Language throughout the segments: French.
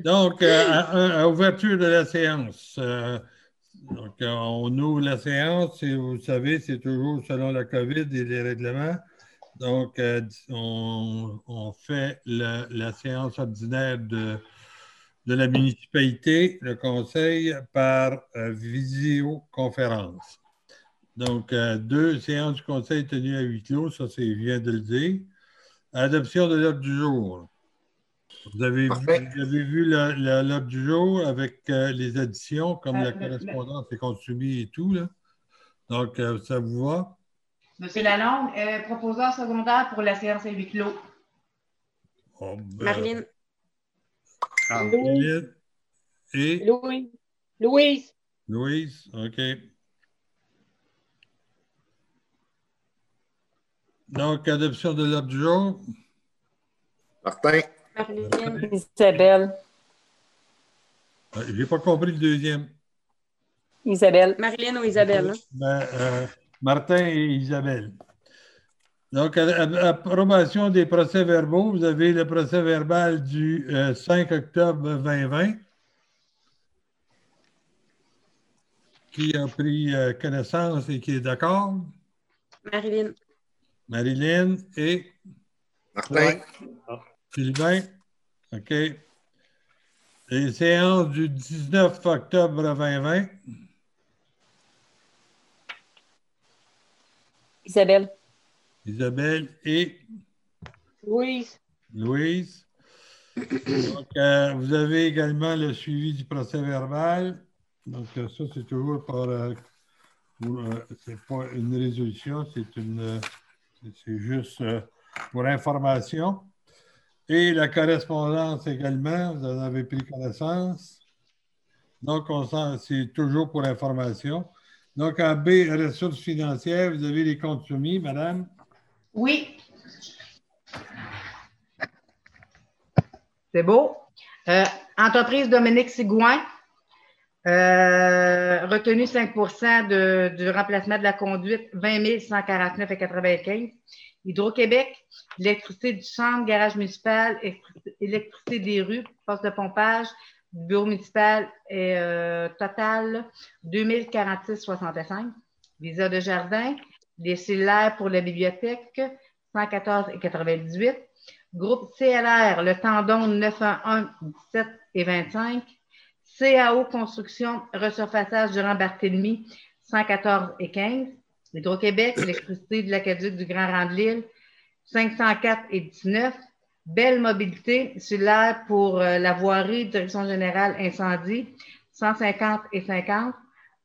Donc, euh, à, ouverture de la séance. Euh, donc, on ouvre la séance et vous savez, c'est toujours selon la COVID et les règlements. Donc, euh, on, fait la séance ordinaire de, de, la municipalité, le conseil, par visioconférence. Donc, deux séances du conseil tenues à huis clos, ça, c'est vient de le dire. Adoption de l'ordre du jour. Vous avez vu, l'ordre du jour avec euh, les additions, comme euh, la correspondance est consumée et tout. Là. Donc, euh, ça vous va? Monsieur Lalonde, proposeur secondaire pour la séance à huis clos. Oh, ben, Marlène. Marlène. Et? Louis. Louise. Louise, OK. Donc, adoption de l'ordre du jour. Martin. Isabelle. Je n'ai pas compris le deuxième. Isabelle. Marilyn ou Isabelle. Hein? Ben, euh, Martin et Isabelle. Donc, approbation des procès-verbaux. Vous avez le procès-verbal du 5 euh, octobre 2020. Qui a pris euh, connaissance et qui est d'accord? Marilyn. Marilyn et? Martin. Sylvain? OK. Les séances du 19 octobre 2020. Isabelle. Isabelle et? Louise. Louise. Donc, euh, vous avez également le suivi du procès verbal. Donc, euh, ça, c'est toujours par. Euh, c'est pas une résolution, c'est une. c'est juste pour information. Et la correspondance également, vous en avez pris connaissance. Donc, c'est toujours pour information. Donc, en B, ressources financières, vous avez les comptes soumis, madame? Oui. C'est beau. Euh, entreprise Dominique Sigouin, euh, retenu 5% de, du remplacement de la conduite, 20 149,95 Hydro-Québec, électricité du centre, garage municipal, électricité des rues, poste de pompage, bureau municipal et euh, total 2046,65. Visa de jardin, des cellulaires pour la bibliothèque 114,98. Groupe CLR, le tendon 911 17 et 25. CAO Construction, resurfaçage durant Barthélemy 114 et 15. Hydro-Québec, électricité de l'Aqueduc du Grand Rang de l'Île, 504 et 19. Belle mobilité l'air pour euh, la voirie, direction générale incendie, 150 et 50.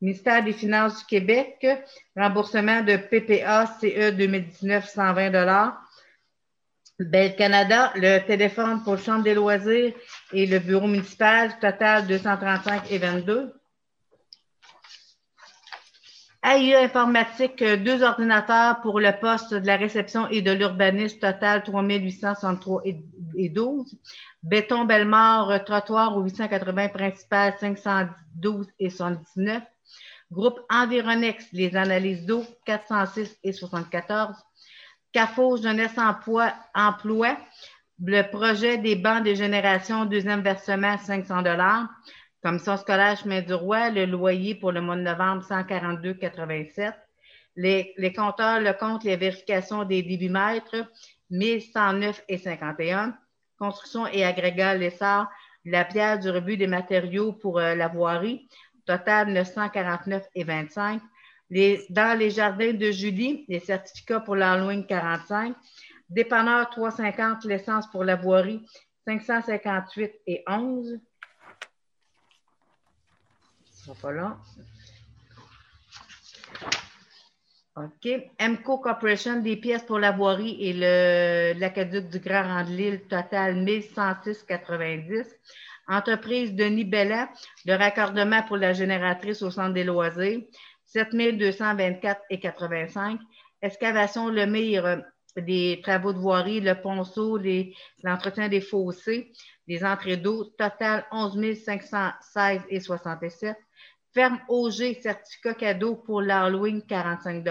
Ministère des Finances du Québec, remboursement de PPA CE 2019, 120 Belle Canada, le téléphone pour Chambre des loisirs et le bureau municipal, total 235 et 22. AI informatique, deux ordinateurs pour le poste de la réception et de l'urbanisme, total 3863 et 12. Béton Bellemare, trottoir au 880 principal, 512 et 79. Groupe Environex, les analyses d'eau, 406 et 74. CAFO, Jeunesse Emploi, Emploi, le projet des bancs de génération, deuxième versement, 500 Commission scolaire Chemin du Roi, le loyer pour le mois de novembre, 142,87. Les, les compteurs, le compte, les vérifications des débitmètres, 1109,51. Construction et agrégat l'essor, la pierre du rebut des matériaux pour euh, la voirie, total 949,25. Les, dans les jardins de Julie, les certificats pour l'Halloween 45. Dépanneur 350, l'essence pour la voirie, 558 et 11 OK. MCO Corporation, des pièces pour la voirie et l'aqueduc du Grand Rang de total 1106,90. Entreprise Denis Bellat, le raccordement pour la génératrice au centre des loisirs, 7224,85. Excavation Le Mire, des travaux de voirie, le ponceau, l'entretien des fossés, des entrées d'eau, total 11 516,67. Ferme OG, certificat cadeau pour l'Halloween, 45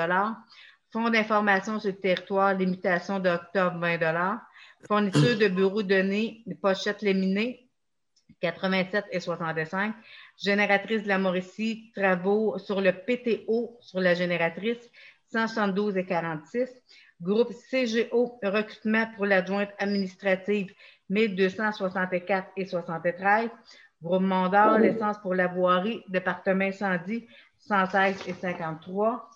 Fonds d'information sur le territoire, limitation d'octobre, 20 Fourniture de bureaux données, pochettes léminées, 87 et 65. Génératrice de la Mauricie, travaux sur le PTO sur la génératrice, 172 et 46. Groupe CGO, recrutement pour l'adjointe administrative, 1264 et 73. Groupe Mondor, l'essence pour la voirie, département incendie, 116 et 53.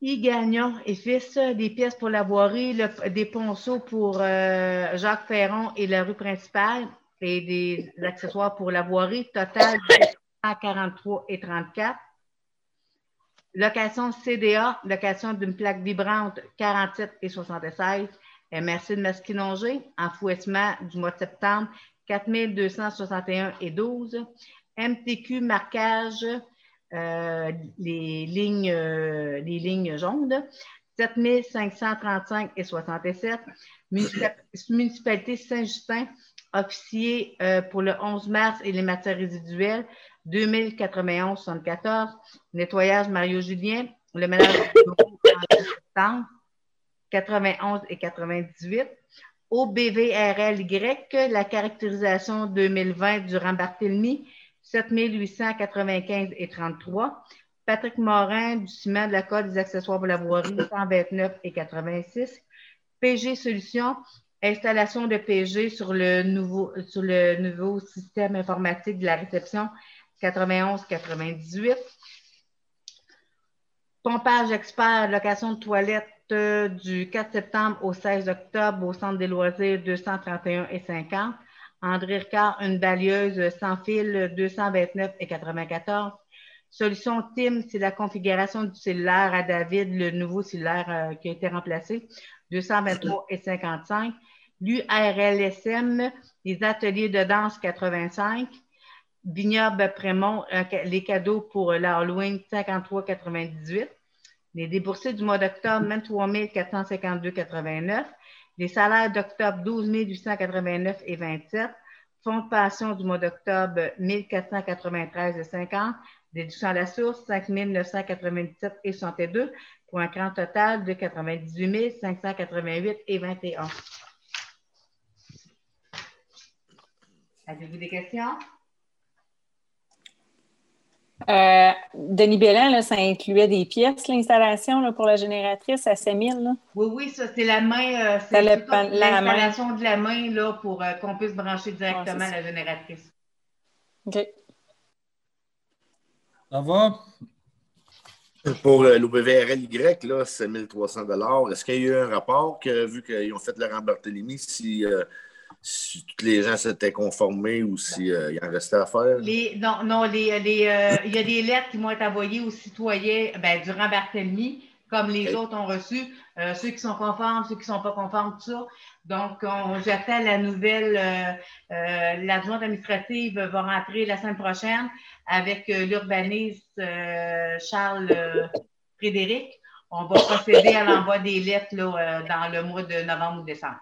Y Gagnon et fils, des pièces pour la voirie, des ponceaux pour euh, Jacques Ferron et la rue principale et des accessoires pour la voirie, total 143 et 34. Location CDA, location d'une plaque vibrante 47 et 76. MRC de Masquinongé, enfouissement du mois de septembre 4261 et 12. MTQ marquage, euh, les, lignes, les lignes jaunes, 7535 et 67. Municipalité Saint-Justin, officier euh, pour le 11 mars et les matières résiduelles, 2091 74. Nettoyage Mario Julien, le ménage de septembre, 91 et 98. OBVRLY, la caractérisation 2020 durant Barthélemy, 7895 et 33. Patrick Morin, du ciment de la Côte des accessoires pour la voirie, 129 et 86. PG Solutions, installation de PG sur le nouveau, sur le nouveau système informatique de la réception, 91-98. Pompage expert, location de toilettes euh, du 4 septembre au 16 octobre au Centre des loisirs 231 et 50. André Ricard, une balieuse sans fil 229 et 94. Solution TIM, c'est la configuration du cellulaire à David, le nouveau cellulaire euh, qui a été remplacé, 223 et 55. L'URLSM, les ateliers de danse 85. Vignoble Prémont, les cadeaux pour l'Halloween 53,98. Les déboursés du mois d'octobre, 23 452,89. Les salaires d'octobre, 12 889 et 27. Fonds de pension du mois d'octobre, 1493,50. Déduction à la source, 5 997 et 62 pour un grand total de 98 588 et 21. Avez-vous des questions? Euh, Denis Bellin, ça incluait des pièces, l'installation pour la génératrice à 6000. Oui, oui, ça, c'est la main. Euh, c'est l'installation de la main là, pour euh, qu'on puisse brancher directement la génératrice. OK. Ça va? Pour l'OBVRLY, là, c'est 1300 Est-ce qu'il y a eu un rapport que, vu qu'ils ont fait le Barthélemy, si si tous les gens s'étaient conformés ou s'il euh, en restait à faire? non, non les, euh, il y a des lettres qui vont être envoyées aux citoyens ben, durant Barthélemy, comme les autres ont reçu, euh, ceux qui sont conformes, ceux qui ne sont pas conformes, tout ça. Donc, j'attends la nouvelle, l'adjointe administrative va rentrer la semaine prochaine avec l'urbaniste Charles Frédéric. On va procéder à l'envoi des lettres là, dans le mois de novembre ou décembre.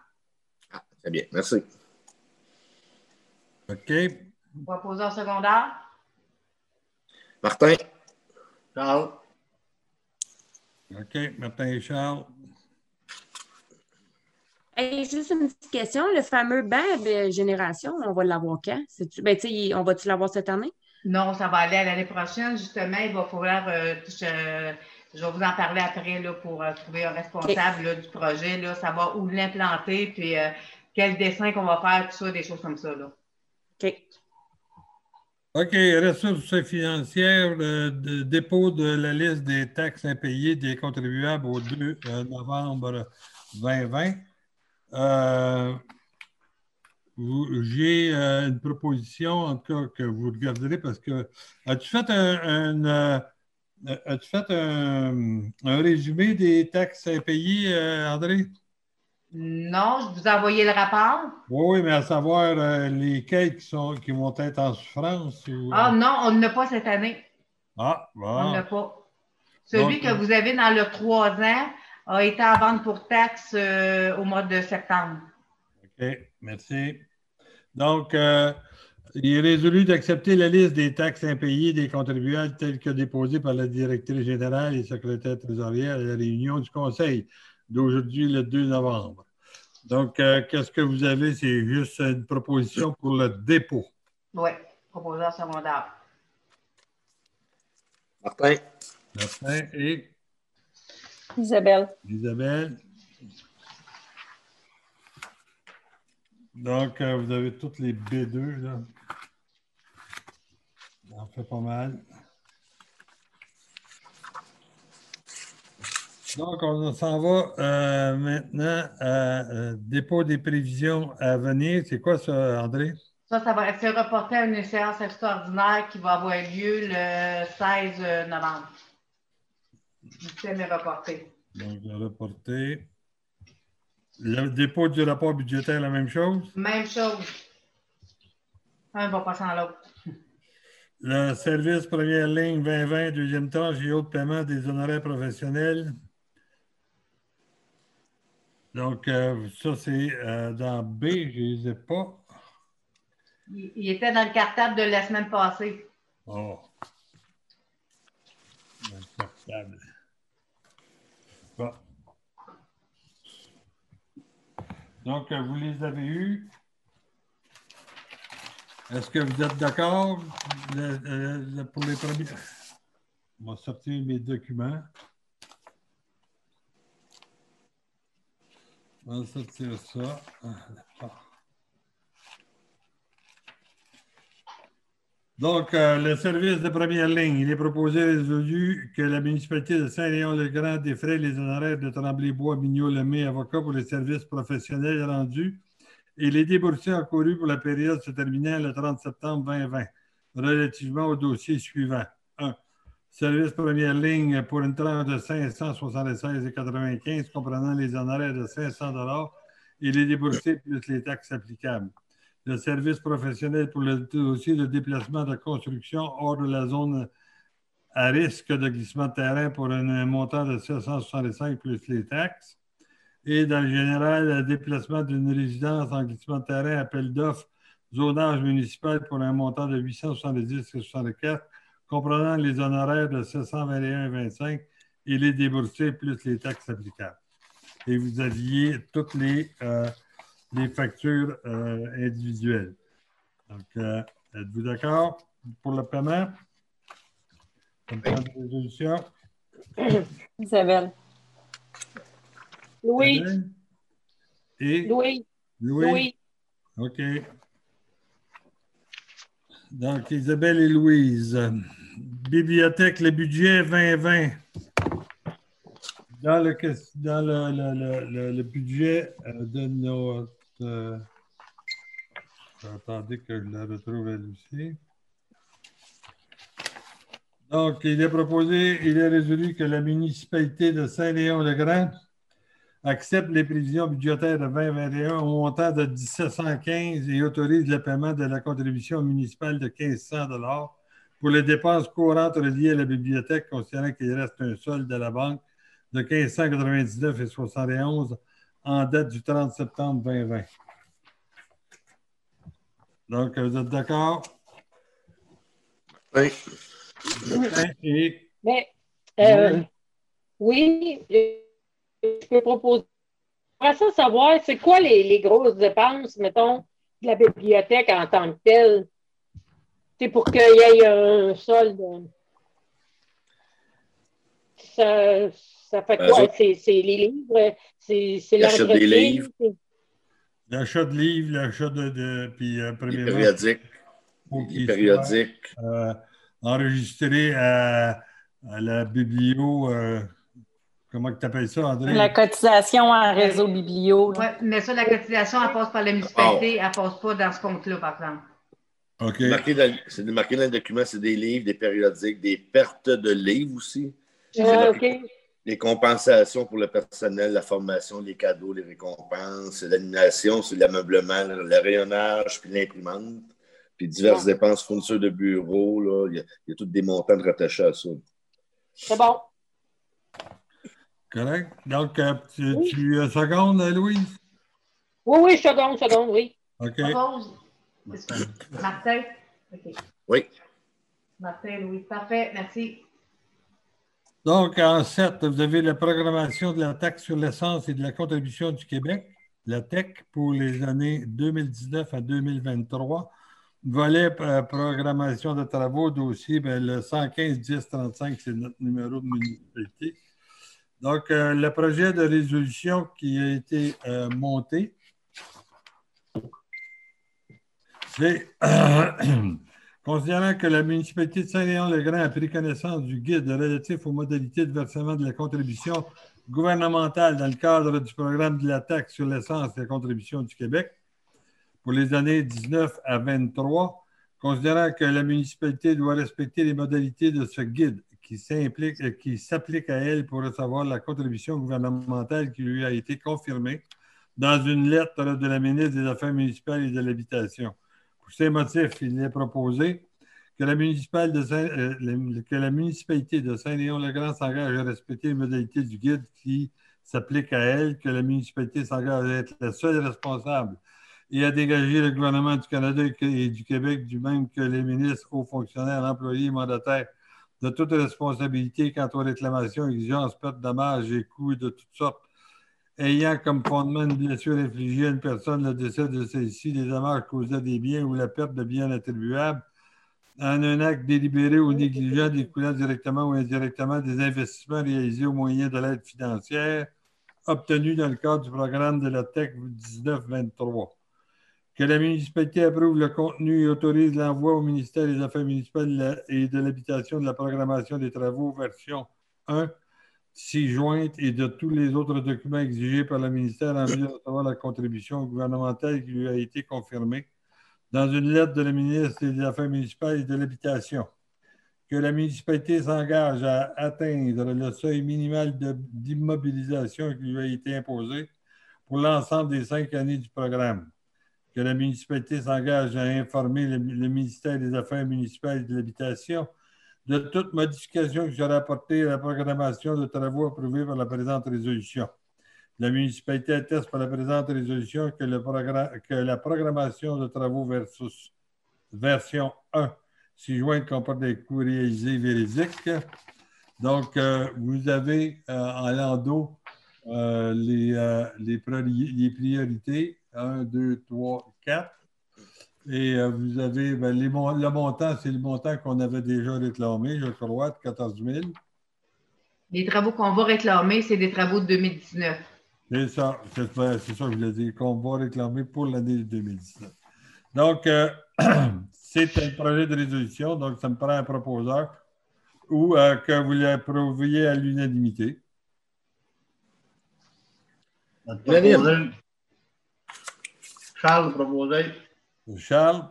Très bien, merci. OK. Proposeur secondaire. Martin. Charles. OK, Martin et Charles. juste une petite question. Le fameux de génération, on va l'avoir quand? Ben, on va-tu l'avoir cette année? Non, ça va aller à l'année prochaine. Justement, il va falloir. Euh, je, vais vous en parler après là, pour euh, trouver un responsable du projet, là, savoir où l'implanter, puis euh, quel dessin qu'on va faire, tout ça, des choses comme ça. Là. OK. OK, ressources financières, le dépôt de la liste des taxes impayées des contribuables au 2 euh, novembre 2020. Euh, j'ai euh, une proposition, en tout cas, que vous regarderez parce que as-tu fait un, as-tu fait un, un, résumé des taxes impayées, André? Non, je vous ai envoyé le rapport. Oui, mais à savoir euh, lesquels qui, sont, qui vont être en souffrance. Ah non, on n'a pas cette année. Ah, bon. On n'a pas. Celui que vous avez dans le 3 ans a été à vente pour taxe euh, au mois de septembre. OK, merci. Donc, euh, il est résolu d'accepter la liste des taxes impayées des contribuables telles que déposées par la directrice générale et secrétaire trésorière à la réunion du Conseil d'aujourd'hui, le 2 novembre. Donc, euh, qu'est-ce que vous avez? C'est juste une proposition pour le dépôt. Oui, proposeur secondaire. Martin, Martin et Isabelle. Isabelle. Donc, euh, vous avez toutes les B2, là. Ça en fait pas mal. Donc, on s'en va euh, maintenant à euh, dépôt des prévisions à venir. C'est quoi ça, André? Ça, ça va être reporté à une séance extraordinaire qui va avoir lieu le 16 novembre. Le thème est reporté. Donc, reporté. Le dépôt du rapport budgétaire, la même chose? Même chose. Un va passer dans l'autre. Le service première ligne 2020, deuxième tranche et autres paiements des honoraires professionnels. Donc, euh, ça, c'est euh, dans B, je ne les ai pas. Il, il était dans le cartable de la semaine passée. Oh. Dans le portable. Bon. Donc, euh, vous les avez eus. Est-ce que vous êtes d'accord le- le- le- pour les premiers? On va sortir mes documents. On va sortir ça. Ah. Donc, euh, le service de première ligne, il est proposé résolu que la municipalité de Saint-Léon-le-Grand défraie les honoraires de Tremblay-Bois, Mignot, Lemay, avocat pour les services professionnels rendus et les déboursés encourus pour la période se terminant le 30 septembre 2020, relativement au dossier suivant. 1. Service première ligne pour une tranche de 576,95 comprenant les honoraires de 500 et les déboursés plus les taxes applicables le service professionnel pour le dossier de déplacement de construction hors de la zone à risque de glissement de terrain pour un montant de 765 plus les taxes. Et dans le général, le déplacement d'une résidence en glissement de terrain, appel d'offres, zonage municipal pour un montant de 870,64, comprenant les honoraires de 721,25 et les déboursés plus les taxes applicables. Et vous aviez toutes les, euh, les factures euh, individuelles. Donc, euh, êtes-vous d'accord pour le paiement? Résolution? Isabelle. Louis, Isabelle? Et? Louis, Louis? Louis. OK. Donc, Isabelle et Louise. Bibliothèque, le budget 2020. Dans le, dans le- le- le budget euh, de notre. euh, attendez que je la retrouve elle aussi. Donc, il est proposé, il est résolu que la municipalité de Saint-Léon-le-Grand accepte les prévisions budgétaires de 2021 au montant de 1715 et autorise le paiement de la contribution municipale de 1500 pour les dépenses courantes reliées à la bibliothèque, considérant qu'il reste un solde de la banque de 1599,71 en date du 30 septembre 2020. Donc, vous êtes d'accord? oui. Et Mais, euh, oui, je peux proposer. J'aimerais ça savoir, c'est quoi les, les grosses dépenses, mettons, de la bibliothèque en tant que telle? C'est pour qu'il y ait un solde. Ça, ça fait Ben, quoi? C'est c'est les livres? C'est c'est L'achat des livres. c'est- l'achat de livres, l'achat de, de- puis euh, Les premièrement, périodiques. faut Les qu'il périodiques. soit, euh, enregistré à, à la biblio, euh, comment tu appelles ça, André? La cotisation en réseau biblio. Oui, mais ça, la cotisation, elle passe par la municipalité, elle ne passe pas dans ce compte-là, par exemple. OK. C'est marqué dans le document, c'est des livres, des périodiques, des pertes de livres aussi. Ah, OK. Les compensations pour le personnel, la formation, les cadeaux, les récompenses, l'animation, c'est l'ameublement, le rayonnage, puis l'imprimante, puis diverses dépenses fournisseurs de bureaux. Là. Il, y a, il y a tous des montants de rattachés à ça. C'est bon. Correct. Donc, euh, tu, Oui. tu euh, secondes, euh, Louise? Oui, oui, seconde, seconde, oui. OK. Martin? OK. Oui. Martin, Louis. Parfait, merci. Donc, en 7, vous avez la programmation de la taxe sur l'essence et de la contribution du Québec. la TEC pour les années 2019 à 2023. Volet euh, programmation de travaux, dossier, ben, le 115 10 35, c'est notre numéro de municipalité. Donc, euh, le projet de résolution qui a été euh, monté, c'est considérant que la municipalité de Saint-Léon-le-Grand a pris connaissance du guide relatif aux modalités de versement de la contribution gouvernementale dans le cadre du programme de la taxe sur l'essence et la contribution du Québec pour les années 19 à 23, considérant que la municipalité doit respecter les modalités de ce guide qui s'applique à elle pour recevoir la contribution gouvernementale qui lui a été confirmée dans une lettre de la ministre des Affaires municipales et de l'Habitation. Pour ces motifs, il est proposé que la, euh, que la municipalité de Saint-Léon-le-Grand s'engage à respecter les modalités du guide qui s'applique à elle, que la municipalité s'engage à être la seule responsable et à dégager le gouvernement du Canada et du Québec, du même que les ministres, hauts fonctionnaires, employés, mandataires de toute responsabilité quant aux réclamations, exigences, pertes, dommages et coûts de toutes sortes, ayant comme fondement une blessure infligée à une personne, le décès de celle-ci, des dommages causés à des biens ou la perte de biens attribuables, en un acte délibéré ou négligent découlant directement ou indirectement des investissements réalisés au moyen de l'aide financière obtenue dans le cadre du programme de la TEC 1923 que la municipalité approuve le contenu et autorise l'envoi au ministère des Affaires municipales et de l'habitation de la programmation des travaux version 1, 6 jointe et de tous les autres documents exigés par le ministère en vue de recevoir la contribution gouvernementale qui lui a été confirmée dans une lettre de la ministre des Affaires municipales et de l'habitation. Que la municipalité s'engage à atteindre le seuil minimal d'immobilisation qui lui a été imposé pour l'ensemble des cinq années du programme que la municipalité s'engage à informer le, ministère des Affaires municipales et de l'Habitation de toute modification qui sera apportée à la programmation de travaux approuvés par la présente résolution. La municipalité atteste par la présente résolution que, la programmation de travaux versus version 1, si jointe comporte des coûts réalisés véridiques. Donc, euh, vous avez euh, en landau euh, les priorités 1, 2, 3, 4. Et euh, vous avez ben, le montant, c'est le montant qu'on avait déjà réclamé, je crois, de 14 000. Les travaux qu'on va réclamer, c'est des travaux de 2019. C'est ça, c'est ça que je voulais dire, qu'on va réclamer pour l'année 2019. Donc, euh, c'est un projet de résolution, donc ça me prend un proposeur ou euh, que vous l'approuviez à l'unanimité. Charles proposé. Charles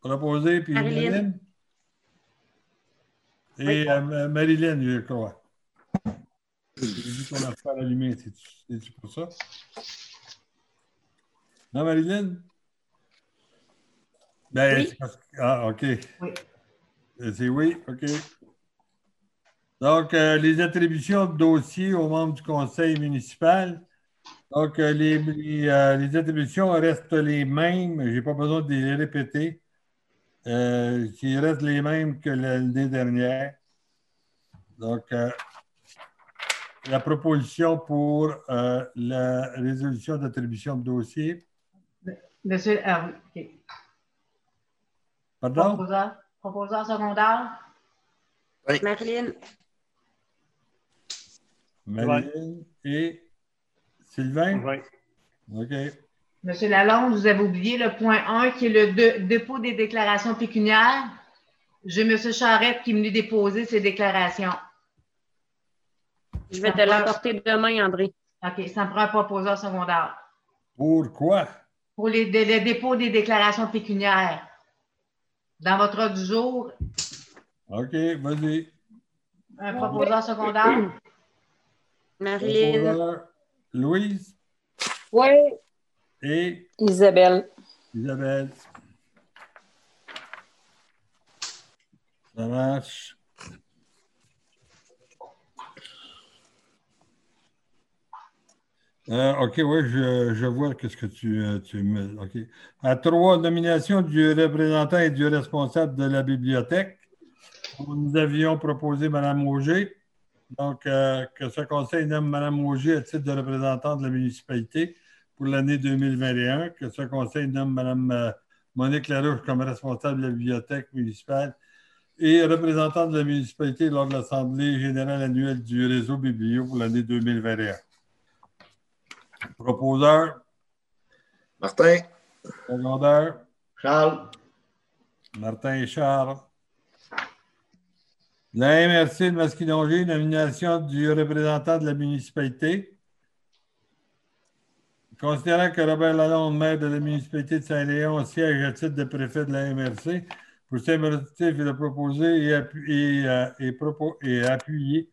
proposé, puis Marilyn. Et euh, Marilyn, je crois. J'ai dit qu'on a fait allumer, c'est-tu pour ça? Non, Marilyn? Ben, oui. Ah, OK. Oui. Euh, c'est oui, OK. Donc, euh, les attributions de dossiers aux membres du conseil municipal. Donc, euh, euh, les, attributions restent les mêmes. Je n'ai pas besoin de les répéter. Euh, ils restent les mêmes que l'année dernière. Donc, la proposition pour la résolution d'attribution de dossier. Monsieur, ah, Pardon? Proposeur, secondaire. Oui. Marilyn. Marilyn et Sylvain? Oui. OK. Monsieur Lalonde, vous avez oublié le point 1 qui est le dépôt des déclarations pécuniaires. J'ai M. Charette qui est venu déposer ses déclarations. Je vais te l'apporter demain, André. OK, ça me prend un proposeur secondaire. Pourquoi? Pour les, le dépôt des déclarations pécuniaires. Dans votre ordre du jour. OK, vas-y. Un proposeur secondaire. Marilyn. Louise? Oui. Et? Isabelle. Isabelle. Ça marche. Euh, OK, oui, je, je vois ce que tu, euh, tu me. OK. À trois, nominations du représentant et du responsable de la bibliothèque. Nous avions proposé Mme Auger. Donc, euh, que ce conseil nomme Mme Auger à titre de représentante de la municipalité pour l'année 2021, que ce conseil nomme Mme euh, Monique Larouche comme responsable de la bibliothèque municipale et représentante de la municipalité lors de l'Assemblée générale annuelle du réseau Biblio pour l'année 2021. Proposeur, Martin, secondaire, Charles, Martin et Charles. La MRC de Masquinongé, nomination du représentant de la municipalité. Considérant que Robert Lalonde, maire de la municipalité de Saint-Léon, siège à titre de préfet de la MRC, pour ces motifs, il a proposé et, appu- et, euh, et appuyé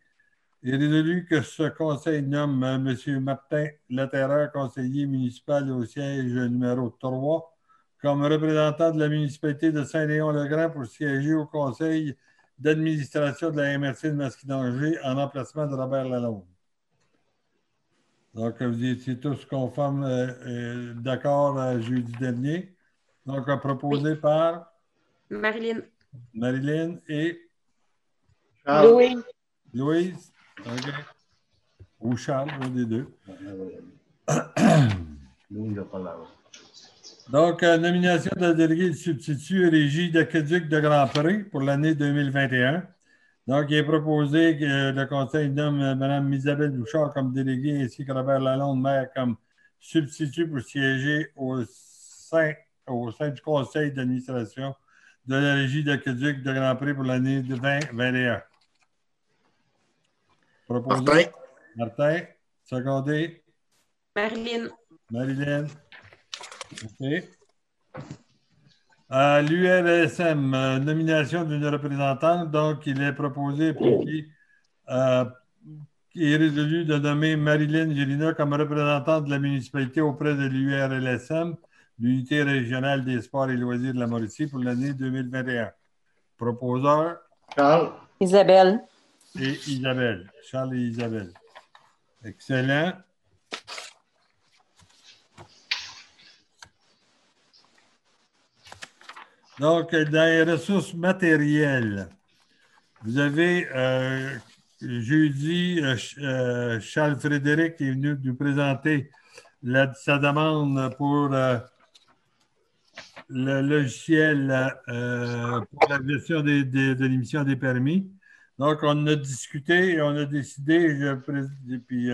et résolu que ce conseil nomme euh, M. Martin Laterreur, conseiller municipal au siège numéro 3, comme représentant de la municipalité de Saint-Léon-le-Grand pour siéger au conseil d'administration de la MRC de Masquinongé en emplacement de Robert Lalonde. Donc, vous étiez tous conformes, euh, euh, d'accord euh, jeudi dernier. Donc, euh, proposé par Marilyn. Marilyn et Charles, Louis, Louise. Ou Charles, un des deux. Louis, il a pas là. Donc, euh, nomination de délégué de substitut Régie d'Aqueduc de Grand Prix pour l'année 2021. Donc, il est proposé que le conseil nomme euh, Mme Isabelle Bouchard comme déléguée ainsi que Robert Lalonde, maire, comme substitut pour siéger au sein, au sein du conseil d'administration de la Régie d'Aqueduc de Grand Prix pour l'année 2021. Proposé. Martin, Martin, secondé. Marilyn. Marilyn. OK. À l'URSM, euh, nomination d'une représentante. Donc, il est proposé pour qui, euh, qui est résolu de nommer Marilyn Gélina comme représentante de la municipalité auprès de l'URLSM, l'unité régionale des sports et loisirs de la Mauricie pour l'année 2021. Proposeur? Charles, Isabelle. et Isabelle. Charles et Isabelle. Excellent. Donc, dans les ressources matérielles, vous avez jeudi euh, euh, Charles Frédéric est venu nous présenter sa demande pour euh, le logiciel pour la gestion des- de l'émission des permis. Donc, on a discuté et on a décidé, je, puis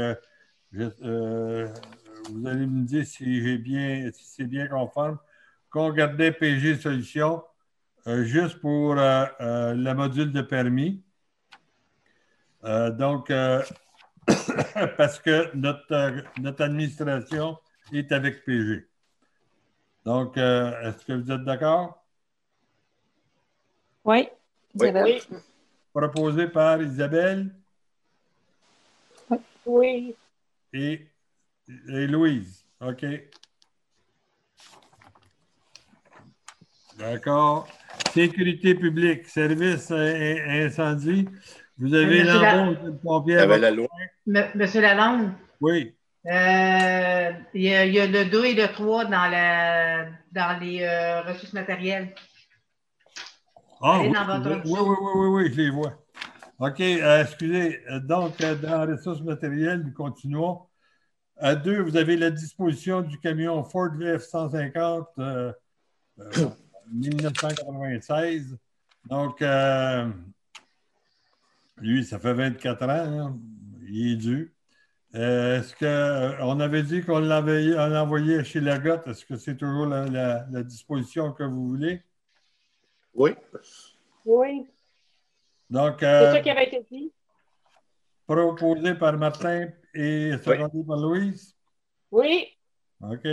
vous allez me dire si bien, si c'est bien conforme, qu'on gardait PG Solutions euh, juste pour euh, euh, le module de permis. Euh, donc, euh, parce que notre, notre administration est avec PG. Donc, euh, est-ce que vous êtes d'accord? Oui. Oui. Isabelle? oui, Proposé par Isabelle oui, et, et Louise. OK. D'accord. Sécurité publique, service incendie. Vous avez Monsieur la- pompière. avait la loi. M- Monsieur Lalonde, Oui. euh, il y, a, il y a le 2 et le 3 dans, la, dans les euh, ressources matérielles. Ah, Allez oui, dans votre oui, oui, oui, oui, oui, je les vois. OK, euh, excusez. Donc, euh, dans les ressources matérielles, nous continuons. À deux, vous avez la disposition du camion Ford VF-150 euh, euh, 1996. Donc, euh, lui, ça fait 24 ans. hein. Il est dû. Euh, Est-ce qu'on avait dit qu'on l'avait on l'envoyait chez Lagotte? Est-ce que c'est toujours la- la- la disposition que vous voulez? Oui. oui. Donc, C'est euh, ça qui avait été dit. proposé par Martin et secondé par Louise? Oui, OK.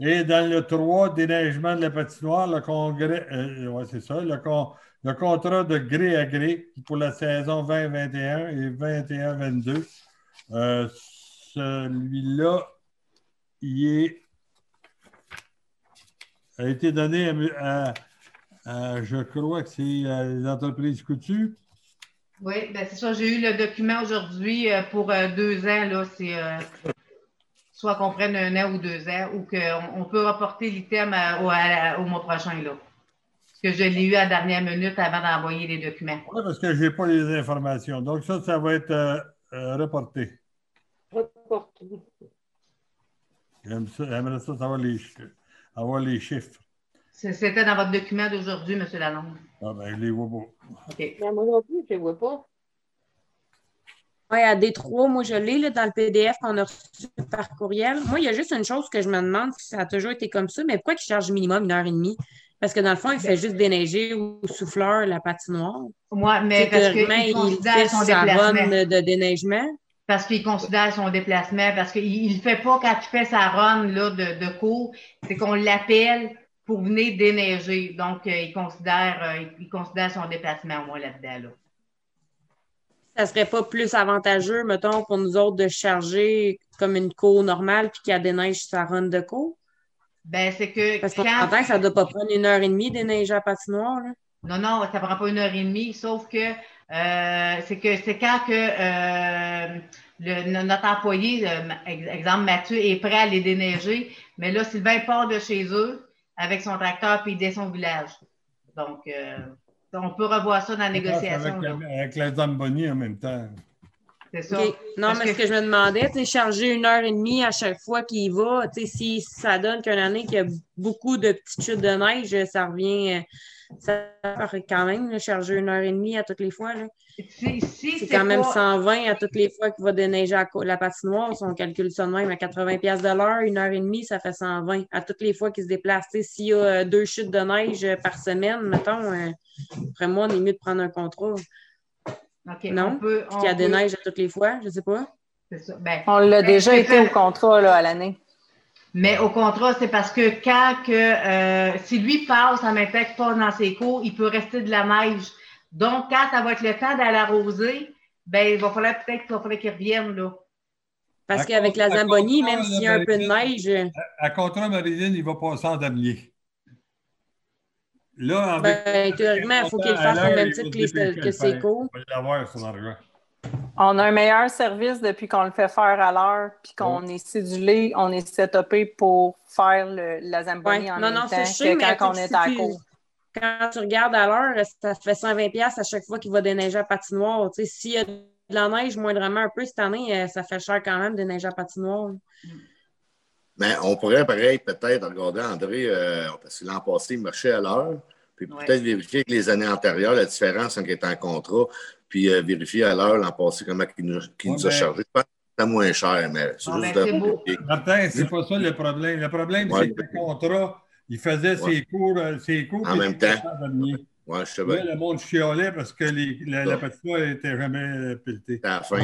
Et dans le 3, déneigement de la patinoire, le congrès, euh, le, con- le contrat de gré à gré pour la saison 2021 et 21-22. Euh, Celui-là, il a été donné à, je crois que c'est les entreprises coutues. Oui, ben c'est ça. J'ai eu le document aujourd'hui euh, pour deux ans. Là, c'est soit qu'on prenne un an ou deux ans, ou qu'on on peut reporter l'item au, mois prochain. Là. Parce que je l'ai eu à la dernière minute avant d'envoyer les documents. Oui, parce que je n'ai pas les informations. Donc, ça, ça va être euh, euh, reporté. reporté. J'aimerais ça savoir les, avoir les chiffres. C'était dans votre document d'aujourd'hui, M. Lalonde. Ah ben, je les vois pas. OK. Mais moi non plus, je ne vois pas. Oui, à Détroit, moi, je l'ai là, dans le PDF qu'on a reçu par courriel. Moi, il y a juste une chose que je me demande si ça a toujours été comme ça, mais pourquoi il charge minimum une heure et demie? Parce que dans le fond, il fait juste déneiger au souffleur la patinoire. Moi, mais parce qu'il il considère fait son sa run de déneigement. Parce qu'il considère son déplacement, parce qu'il ne le fait pas quand il fait sa run là, de, de cours, c'est qu'on l'appelle pour venir déneiger. Donc, euh, il, considère, euh, il- il considère son déplacement, moi, là-dedans. Là. Ça serait pas plus avantageux, mettons, pour nous autres de charger comme une cour normale puis qu'elle déneige sa run de cour? Ben, c'est que Parce qu'on quand... que ça ne doit pas prendre une heure et demie déneiger la patinoire. Là. Non, non, ça ne prend pas une heure et demie, sauf que euh, c'est que c'est quand que euh, le- notre employé, euh, exemple Mathieu, est prêt à les déneiger, mais là, Sylvain part de chez eux avec son tracteur puis il descend au village. Donc, euh, on peut revoir ça dans la négociation. Avec, là. avec la Zamboni en même temps. C'est ça. OK. Non, Parce mais que- ce que je me demandais, c'est charger une heure et demie à chaque fois qu'il y va. Tu sais, si ça donne qu'une année qu'il y a beaucoup de petites chutes de neige, ça revient. Ça paraît quand même, là, charger une heure et demie à toutes les fois. là. Si, si C'est quand même pas- 120 à toutes les fois qu'il va déneiger la, co- la patinoire. Si on calcule ça de même à 80$ piastres de l'heure, une heure et demie, ça fait 120 à toutes les fois qu'il se déplace. S'il y a euh, deux chutes de neige euh, par semaine, mettons, euh, après moi, on est mieux de prendre un contrat Non, on peut, on qui a peut- des neiges à toutes les fois. Je sais pas. c'est ça. Ben, On l'a Ben, déjà été fait. au contrat là, à l'année. Mais au contrat, c'est parce que quand que euh, si lui passe en temps qu'il passe dans ses cours, il peut rester de la neige. Donc, quand ça va être le temps d'aller arroser, ben, il va falloir peut-être qu'il va falloir qu'il revienne, là. Parce qu'avec la cause- à Zamboni, cause même s'il y a un peu de neige, euh, À, à contrat Marilyn, il va passer en damier. Là, avec- ben, théoriquement, il faut qu'il le fasse au même titre que, ses cours. On va l'avoir, son argent. On a un meilleur service depuis qu'on le fait faire à l'heure, puis qu'on est cédulé, on est setupé pour faire le- la Zamboni Ouais. en Non, même non, temps c'est sûr, que quand on est à court. Quand tu regardes à l'heure, ça fait 120$ piastres à chaque fois qu'il va déneiger à patinoire. Tu sais, S'il y a de la neige moindrement un peu cette année, euh, ça fait cher quand même de neiger à patinoire. Mais on pourrait, pareil, peut-être regarder André, euh, parce que l'an passé, il marchait à l'heure, puis Ouais. peut-être vérifier avec les années antérieures la différence en est en contrat, puis euh, vérifier à l'heure l'an passé comment il nous, qu'il nous a ben- chargé. Je pense que c'était moins cher, mais c'est Bon, juste ben, de. Martin, c'est pas ça le problème. Le problème, Ouais. c'est que le contrat, il faisait ses cours, euh, ses cours En même temps. Ouais, je sais Là, le monde chiolait parce que les- la, la patinoire n'était jamais pelletée. À la fin.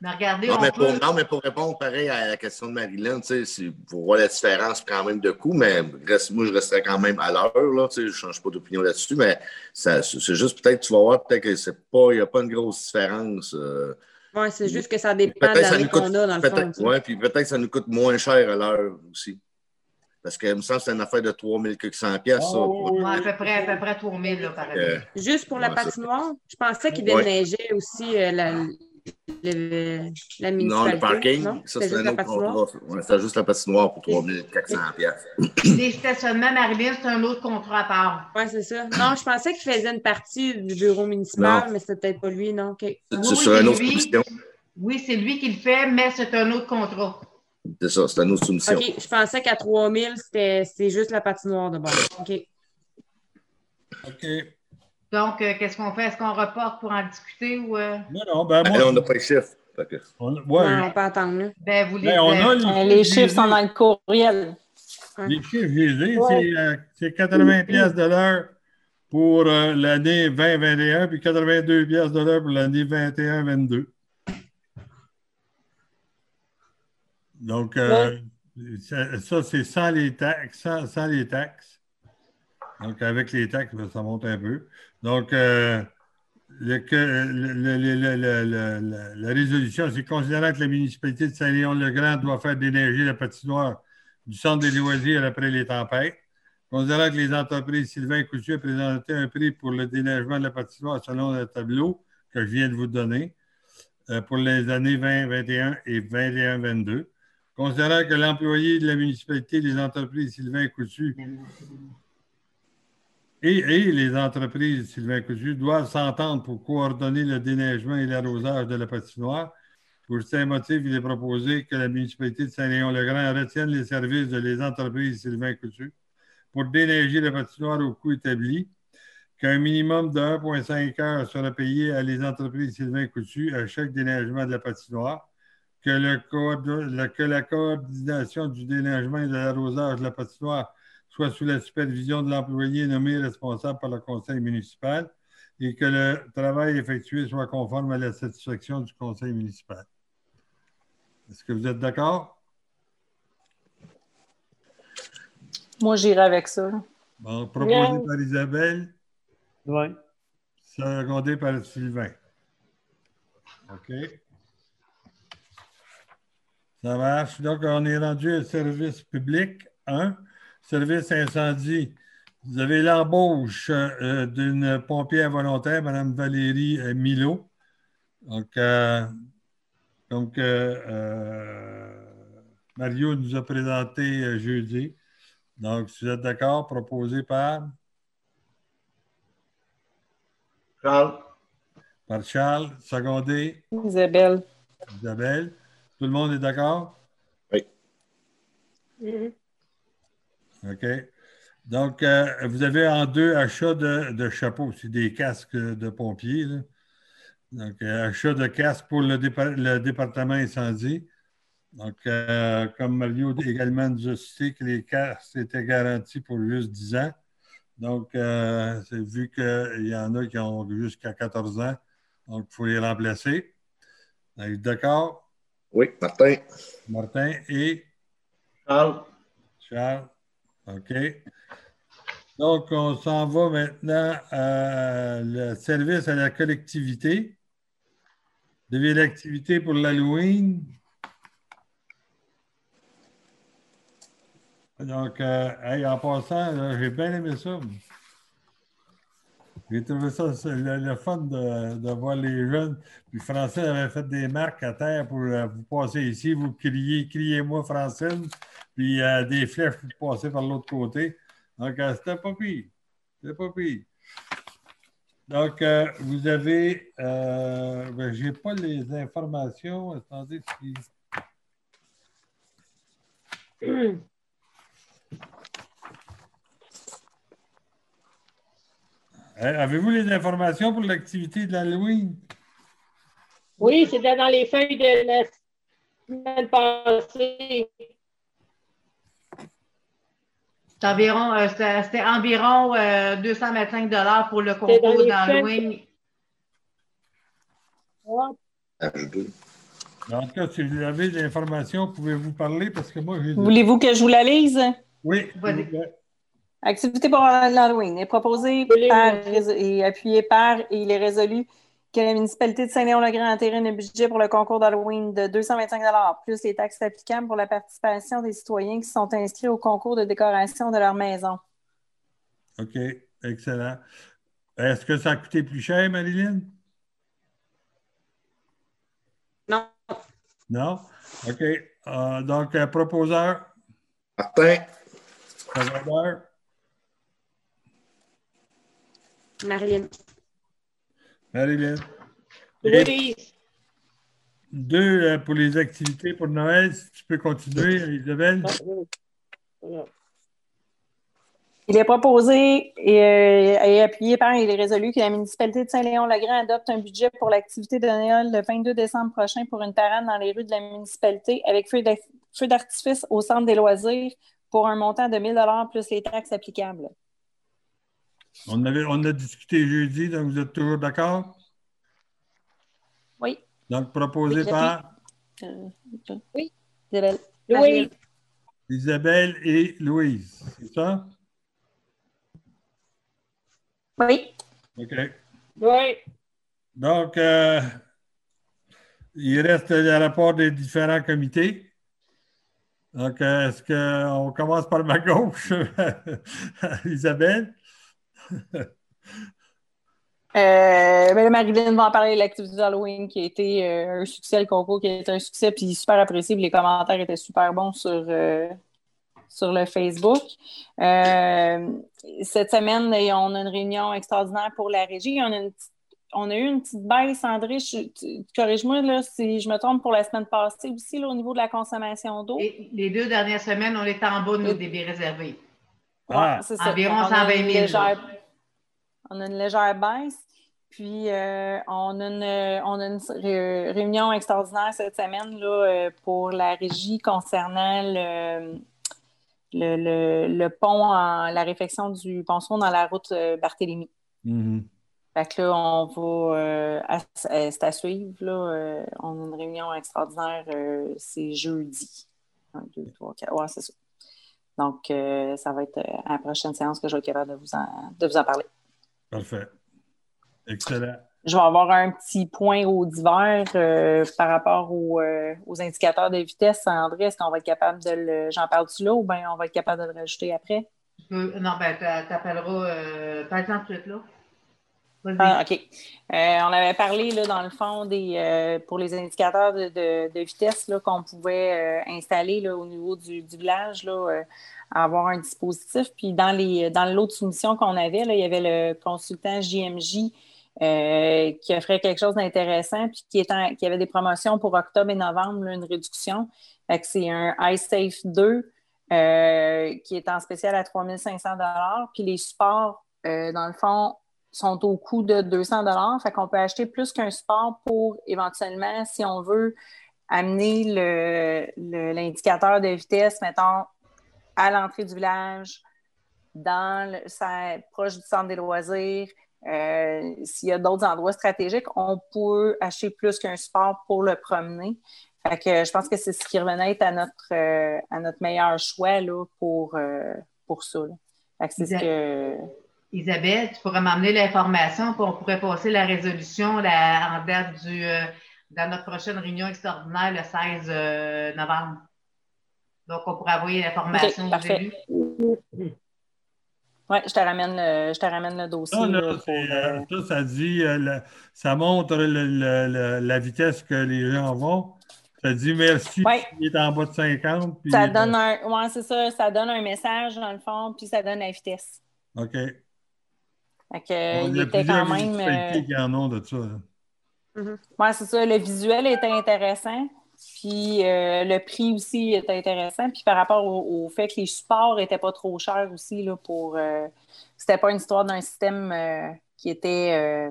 Mais regardez, Non on mais, peut... pour, non, mais pour répondre pareil à la question de Marilyn, tu sais, c'est- faut voir la différence quand même de coût, mais reste- moi, je resterais quand même à l'heure, là, tu sais, je ne change pas d'opinion là-dessus, mais ça- c'est juste peut-être, tu vas voir, peut-être que c'est pas, il n'y a pas une grosse différence. euh, Ouais, c'est juste que ça dépend de l'année qu'on a, dans le fond. ouais, puis peut-être que ça nous coûte moins cher à l'heure aussi. Parce que, il me semble que c'est une affaire de 3400 pièces ça. Oui, oui, Ouais, à peu près, à peu près 3000, là, par Euh, année. Juste pour la Ouais, patinoire, je pensais qu'il Ouais. déneigeait aussi euh, la, le- la non, le parking, non? ça, c'est juste un la autre contrat. Ouais, c'est juste la patinoire pour 3400 pièces. Les stationnements, Marilyn, c'est un autre contrat à part. Oui, c'est ça. Non, je pensais qu'il faisait une partie du bureau municipal, Non. mais c'était peut-être pas lui, non? C'est Oui, sur une autre lui. soumission. Oui, c'est lui qui le fait, mais c'est un autre contrat. C'est ça, c'est une autre soumission. OK, je pensais qu'à 3000, c'était c'était juste la patinoire de bord. OK. OK. Donc, euh, qu'est-ce qu'on fait? Est-ce qu'on reporte pour en discuter ou... euh, Non, non, ben Mais moi, là, on n'a pas les chiffres. Que- on, ouais, Ouais, on peut attendre. Ben, vous les... ben, on a Euh, Les chiffres sont dans le courriel. Les chiffres, je les ai, Ouais. c'est, euh, c'est 80 pièces de l'heure pour euh, l'année 2021, puis 82 pièces de l'heure pour l'année 21-22. Donc, euh, ça, ça, c'est sans les taxes, sans, sans les taxes. Donc, avec les taxes, ben, ça monte un peu. Donc, la résolution, c'est considérant que la municipalité de Saint-Léon-le-Grand doit faire déneiger la patinoire du centre des loisirs après les tempêtes. Considérant que les entreprises Sylvain Coutu ont présenté un prix pour le déneigement de la patinoire selon le tableau que je viens de vous donner euh, pour les années 2021 et 21-22. Considérant que l'employé de la municipalité des entreprises Sylvain Coutu et, les entreprises Sylvain Coutu doivent s'entendre pour coordonner le déneigement et l'arrosage de la patinoire. Pour ces motifs, il est proposé que la municipalité de Saint-Léon-le-Grand retienne les services de les entreprises Sylvain Coutu pour déneiger la patinoire au coût établi, qu'un minimum de 1,5 heures sera payé à les entreprises Sylvain Coutu à chaque déneigement de la patinoire, que, le que la coordination du déneigement et de l'arrosage de la patinoire soit sous la supervision de l'employé nommé responsable par le conseil municipal et que le travail effectué soit conforme à la satisfaction du conseil municipal. Est-ce que vous êtes d'accord? Moi, j'irai avec ça. Bon, proposé par Isabelle. Oui. Secondé par Sylvain. OK. Ça marche. Donc, on est rendu au service public 1. Service incendie. Vous avez l'embauche euh, d'une pompière volontaire, Mme Valérie euh, Milo. Donc, euh, donc Mario nous a présenté jeudi. Donc, si vous êtes d'accord, proposé par? Charles. Par Charles, secondé. Isabelle. Isabelle. Tout le monde est d'accord? Oui. Mhm. OK? Donc, euh, vous avez en deux achats de, de chapeaux, c'est des casques de pompiers. là. Donc, euh, achat de casques pour le, dépa- le département incendie. Donc, euh, comme Mario également nous a cité que les casques étaient garantis pour juste 10 ans. Donc, euh, c'est vu qu'il y en a qui ont jusqu'à 14 ans, donc il faut les remplacer. D'accord, Oui, Martin. Martin et Charles. Charles. OK. Donc, on s'en va maintenant à le service à la collectivité. Avez l'activité pour l'Halloween. Donc, euh, en passant, j'ai bien aimé ça. J'ai trouvé ça le, le fun de, voir les jeunes. Puis Francine avait fait des marques à terre pour euh, vous passer ici, vous criez, criez-moi Francine, puis euh, des flèches pour passer par l'autre côté. Donc, euh, c'était pas pire. C'était pas pire. Donc, euh, vous avez, ben, j'ai pas les informations. Attendez, si. Avez-vous les informations pour l'activité de l'Halloween? Oui, c'était dans les feuilles de la semaine passée. Environ, euh, c'était environ euh, 225 pour le dans concours d'Halloween. H2. En tout cas, si vous avez des informations, pouvez-vous parler? Parce que moi, j'ai. Voulez-vous que je vous la lise? Oui. Vas-y. Activité pour l'Halloween est proposée Oui, par oui. et appuyée par et il est résolu que la municipalité de Saint-Léon-le-Grand entérine un budget pour le concours d'Halloween de 225 plus les taxes applicables pour la participation des citoyens qui sont inscrits au concours de décoration de leur maison. OK, excellent. Est-ce que ça a coûté plus cher, Marilyn? Non. Non? OK. Euh, donc, euh, proposeur, Martin. secondeur, Marilyn. Marilyn. Oui, deux euh, pour les activités pour Noël. Si tu peux continuer, Isabelle. Ah. Il est proposé et, euh, et appuyé par et il est résolu que la municipalité de Saint-Léon-le-Grand adopte un budget pour l'activité de Noël le 22 décembre prochain pour une parade dans les rues de la municipalité avec feu d'artifice au centre des loisirs pour un montant de 1000 plus les taxes applicables. On, avait, on a discuté jeudi, donc vous êtes toujours d'accord? Oui. Donc, proposé Oui, par Euh, Oui. Isabelle. Oui, Isabelle et Louise. C'est ça? Oui. OK. oui. Donc, euh, il reste le rapport des différents comités. Donc, euh, est-ce qu'on commence par ma gauche, Isabelle? Euh, ben, Marilyn va en parler de l'activité d'Halloween qui a été euh, un succès, le concours qui a été un succès, puis super apprécié. puis Les commentaires étaient super bons sur, euh, sur le Facebook. Euh, cette semaine, on a une réunion extraordinaire pour la régie. On a une petite on a eu une petite baisse, André. Corrige-moi là, si je me trompe pour la semaine passée aussi là, au niveau de la consommation d'eau. Les deux dernières semaines, on est en bas de nos débits réservés. Ah. c'est ça. Environ On a 120 une 000. légère- on a une légère baisse. Puis, euh, on, a une, on a une ré- réunion extraordinaire cette semaine là, euh, pour la régie concernant le, le, le- le pont, en, la réfection du ponceau dans la route euh, Barthélemy. Mhm. Fait que là, on va, euh, c'est à suivre. Là, euh, on a une réunion extraordinaire, euh, c'est jeudi. Un, deux, trois, quatre. Ouais, c'est ça. Donc, ça va être à la prochaine séance que je vais être capable de vous en, de vous en parler. Parfait. Excellent. Je vais avoir un petit point au divers euh, par rapport aux, euh, aux indicateurs de vitesse. André, est-ce qu'on va être capable de le. J'en parle-tu là ou bien on va être capable de le rajouter après? Tu peux- Non, ben, t'a- t'appelleras, euh, par exemple, tout de suite, là. Ah, OK. Euh, on avait parlé, là, dans le fond, des, euh, pour les indicateurs de, de- vitesse qu'on pouvait euh, installer là, au niveau du, du village, là, avoir un dispositif. Puis dans dans l'autre soumission qu'on avait, là, il y avait le consultant JMJ qui offrait quelque chose d'intéressant, puis qui, qui avait des promotions pour octobre et novembre, une réduction. C'est un iSafe 2 euh, qui est en spécial à 3500 Puis les supports, dans le fond, sont au coût de 200 Fait qu'on peut acheter plus qu'un support pour éventuellement, si on veut, amener l'indicateur de vitesse, mettons, à l'entrée du village, dans le, ça- proche du centre des loisirs. Euh, S'il y a d'autres endroits stratégiques, on peut acheter plus qu'un support pour le promener. Fait que je pense que c'est ce qui revenait être à notre, euh, à notre meilleur choix là, pour, euh, pour ça. c'est ce que. Isabelle, tu pourrais m'emmener l'information, puis on pourrait passer la résolution la- en date du, euh, dans notre prochaine réunion extraordinaire le 16 euh, novembre. Donc, on pourrait envoyer l'information Ok, aux parfait. élus. Oui, je te ramène le, je te ramène le dossier. Ça, là, là, pour, c'est, euh, euh, ça, ça dit, euh, le- ça montre le- le- le- la vitesse que les gens vont. Ça dit merci, Ouais. il est en bas de 50. Puis, ça euh, donne un. Ouais, c'est ça. Ça donne un message dans le fond, puis ça donne la vitesse. OK. Fait que, Bon, il était quand même. euh, qui en ont de ça. là. Ouais, c'est ça. Le visuel était intéressant. Puis euh, le prix aussi était intéressant. Puis par rapport au, au fait que les supports n'étaient pas trop chers aussi là, pour. euh, c'était pas une histoire d'un système euh, qui était euh,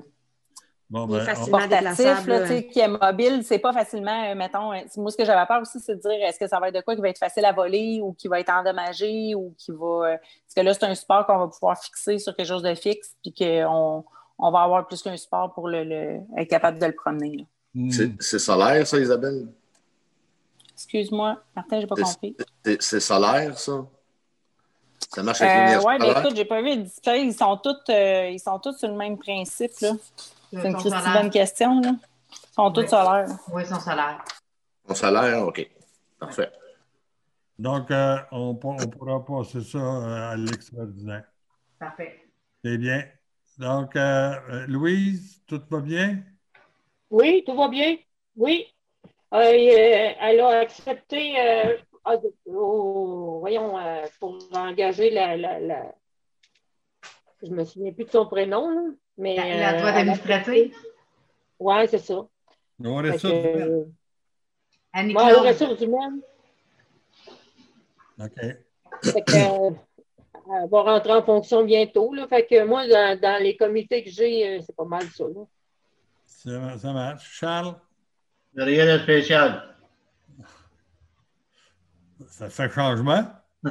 Bon, Il est ben, facilement déplaçable, là, qui est mobile. C'est pas facilement, euh, mettons. euh, moi, ce que j'avais peur aussi, c'est de dire est-ce que ça va être de quoi qui va être facile à voler ou qui va être endommagé ou qui va. euh, parce que là, c'est un support qu'on va pouvoir fixer sur quelque chose de fixe, puis qu'on on va avoir plus qu'un support pour le, le- être capable de le promener. Hmm. C'est solaire, ça, Isabelle? Excuse-moi, Martin, j'ai pas compris. C'est- solaire, ça? Ça marche avec Euh, l'énergie ouais, mais solaire? écoute, j'ai pas vu le display. Ils sont tous, euh, ils sont tous sur le même principe. là. C'est une Christy salaire. bonne question. Là. Ils sont tous Oui. solaires. Oui, son salaire. Son salaire, OK. Parfait. Donc, euh, on, pour- on pourra passer ça euh, à l'extraordinaire. Parfait. C'est bien. Donc, euh, Louise, tout va bien? Oui, tout va bien. Oui. Euh, elle a accepté, euh, ah, oh, voyons, euh, pour engager la, la, la- Je me souviens plus de son prénom, là, mais. La, euh, a administrative, Oui, c'est ça. Du- euh, Annie ouais, aux ressources humaines. OK. Fait que, euh, elle va rentrer en fonction bientôt. Là, fait que moi, dans, dans les comités que j'ai, euh, c'est pas mal ça. Là. Ça, ça marche. Charles, Rien de spécial. ça fait changement?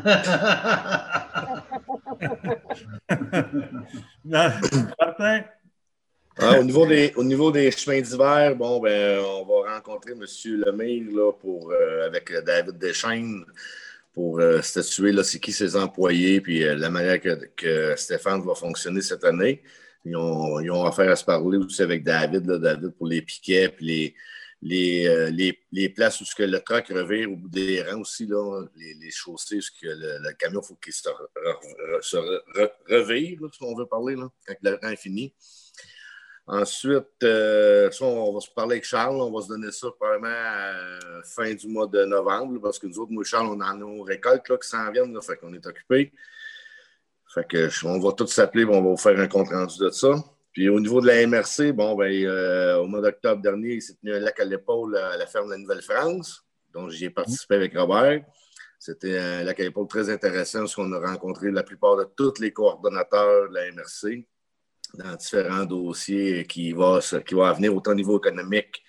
Ah, au, niveau des, au niveau des chemins d'hiver, bon, ben, on va rencontrer M. Lemire là, pour, euh, avec euh, David Deschaines pour euh, statuer c'est qui ses employés puis la manière que, que Stéphane va fonctionner cette année. Ils ont, ils ont affaire à se parler aussi avec David, là, David pour les piquets puis les, les, euh, les, les places où ce que le truck revire au bout des rangs aussi, là, les, chaussées, ce que le, le camion faut qu'il se, re- revire, là, si on veut parler, là, quand le rang est fini. Ensuite, euh, on va se parler avec Charles. On va se donner ça probablement à la fin du mois de novembre, parce que nous autres, moi et Charles, on a nos récoltes là, qui s'en viennent. Là, fait qu'on est occupés. Fait on va tous s'appeler, on va vous faire un compte rendu de ça. Puis au niveau de la MRC, bon, ben, euh, au mois d'octobre dernier, il s'est tenu un lac à l'épaule à la ferme de la Nouvelle-France, dont j'y ai participé avec Robert. C'était un lac à l'épaule très intéressant parce qu'on a rencontré la plupart de tous les coordonnateurs de la MRC dans différents dossiers qui vont qui va venir autant au niveau économique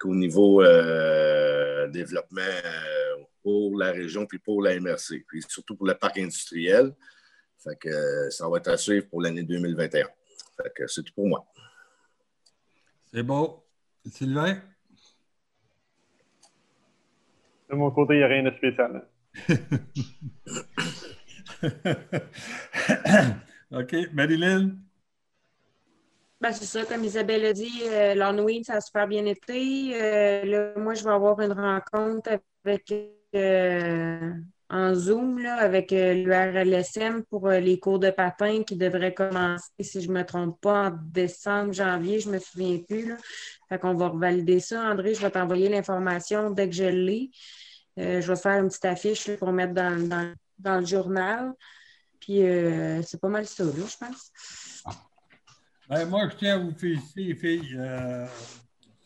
qu'au niveau euh, développement euh, pour la région puis pour la MRC, puis surtout pour le parc industriel. Fait que ça va être à suivre pour l'année 2021. C'est tout pour moi. C'est beau. Sylvain? De mon côté, il n'y a rien de spécial. OK. Marilyn? Ben, c'est ça, comme Isabelle a dit, euh, l'Halloween, ça a super bien été. Euh, là, moi, je vais avoir une rencontre avec euh, en Zoom là, avec euh, l'URLSM pour euh, les cours de patin qui devraient commencer, si je ne me trompe pas, en décembre, janvier, je ne me souviens plus. Là. Fait qu'on va revalider ça. André, je vais t'envoyer l'information dès que je l'ai. je vais faire une petite affiche pour mettre dans, dans, le journal. Puis c'est pas mal ça, je pense. Ben, moi, je tiens à vous féliciter, les filles. Euh,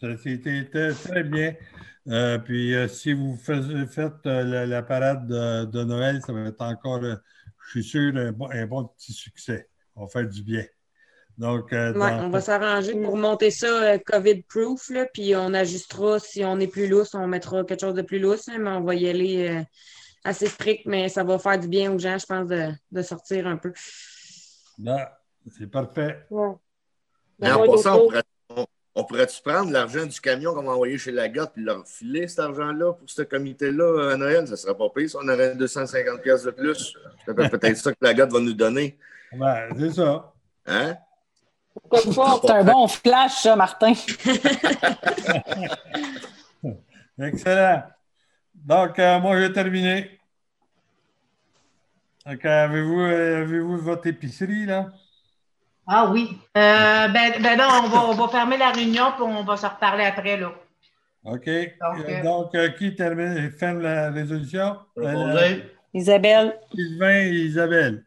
ça c'était très bien. Euh, puis, euh, si vous faites euh, la, la, parade de, de, Noël, ça va être encore, euh, je suis sûr, un bon, un bon, petit succès. On va faire du bien. Donc, ouais, dans... on va s'arranger pour monter ça COVID-proof, puis on ajustera. Si on est plus lousse, on mettra quelque chose de plus lousse, mais on va y aller assez strict, mais ça va faire du bien aux gens, je pense, de, de sortir un peu. Ben, c'est parfait. Ouais. Mais en passant, on pourrait, on, pourrait-tu prendre l'argent du camion qu'on va envoyer chez la GOT puis leur filer cet argent-là pour ce comité-là à Noël? Ça ne serait pas pire si on aurait 250 pièces de plus. C'est peut-être ça que la GOT va nous donner. Ben, c'est ça. Hein? C'est un bon flash, ça, Martin. Excellent. Donc, euh, moi, j'ai terminé. Donc, avez-vous avez votre épicerie, là? Ah oui. Euh, ben, ben non, on va, on va, fermer la réunion puis on va se reparler après. Là. OK. Donc, euh, Donc euh, qui termine, ferme la résolution? Euh, Isabelle. Sylvain et Isabelle.